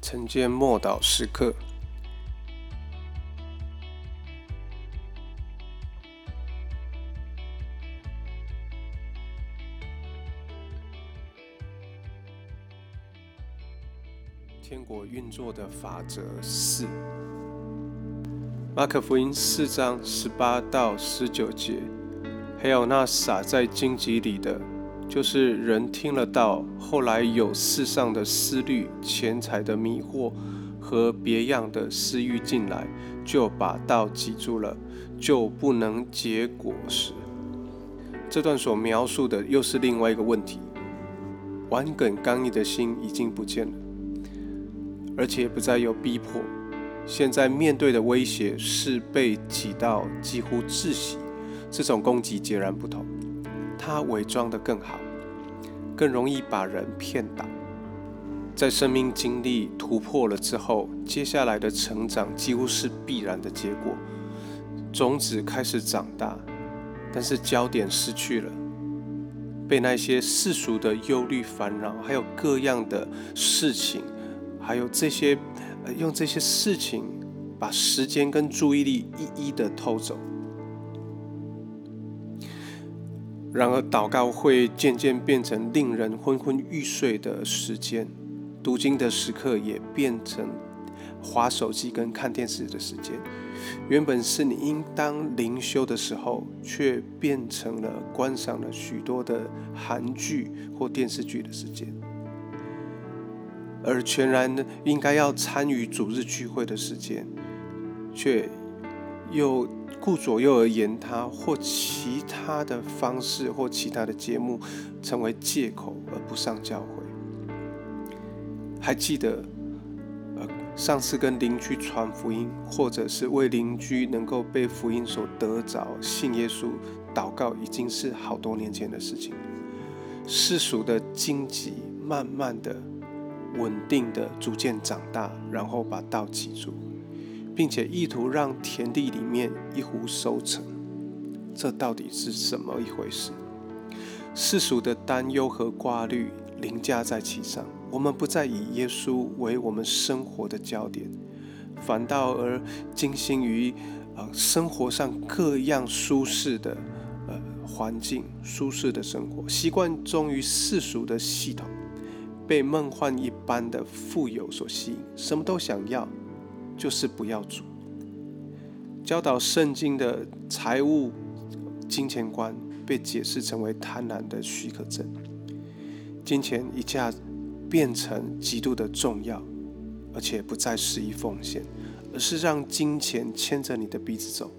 晨间默祷时刻。天国运作的法则四，马可福音四章十八到十九节，还有那撒在荆棘里的，就是人听了道，后来有世上的思虑、钱财的迷惑和别样的私欲进来，就把道挤住了，就不能结果实。这段所描述的又是另外一个问题：顽梗刚毅的心已经不见了。而且不再有逼迫，现在面对的威胁是被挤到几乎窒息。这种攻击截然不同，他伪装的更好，更容易把人骗倒。在生命经历突破了之后，接下来的成长几乎是必然的结果。种子开始长大，但是焦点失去了，被那些世俗的忧虑、烦恼，还有各样的事情。还有这些，呃，用这些事情把时间跟注意力一一的偷走。然而，祷告会渐渐变成令人昏昏欲睡的时间，读经的时刻也变成划手机跟看电视的时间。原本是你应当灵修的时候，却变成了观赏了许多的韩剧或电视剧的时间。而全然应该要参与主日聚会的时间，却又顾左右而言他，或其他的方式或其他的节目成为借口而不上教会。还记得，呃，上次跟邻居传福音，或者是为邻居能够被福音所得着信耶稣祷告，已经是好多年前的事情。世俗的荆棘，慢慢的。稳定的逐渐长大，然后把道记住，并且意图让田地里面一壶收成，这到底是怎么一回事？世俗的担忧和挂虑凌驾在其上，我们不再以耶稣为我们生活的焦点，反倒而精心于呃生活上各样舒适的呃环境、舒适的生活习惯，忠于世俗的系统。被梦幻一般的富有所吸引，什么都想要，就是不要主。教导圣经的财务金钱观被解释成为贪婪的许可证。金钱一下变成极度的重要，而且不再适宜奉献，而是让金钱牵着你的鼻子走。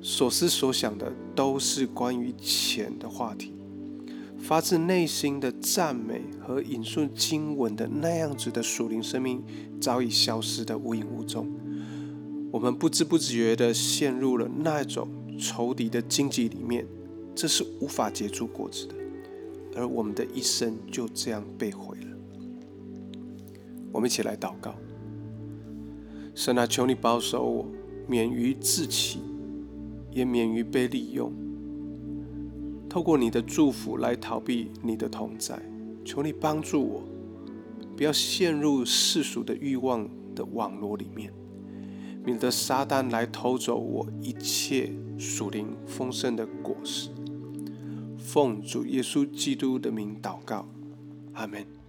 所思所想的都是关于钱的话题。发自内心的赞美和引述经文的那样子的属灵生命，早已消失的无影无踪。我们不知不觉的陷入了那种仇敌的荆棘里面，这是无法结出果子的。而我们的一生就这样被毁了。我们一起来祷告：神啊，求你保守我，免于自欺，也免于被利用。透过你的祝福来逃避你的同在，求你帮助我，不要陷入世俗的欲望的网络里面，免得撒旦来偷走我一切属灵丰盛的果实。奉主耶稣基督的名祷告，阿门。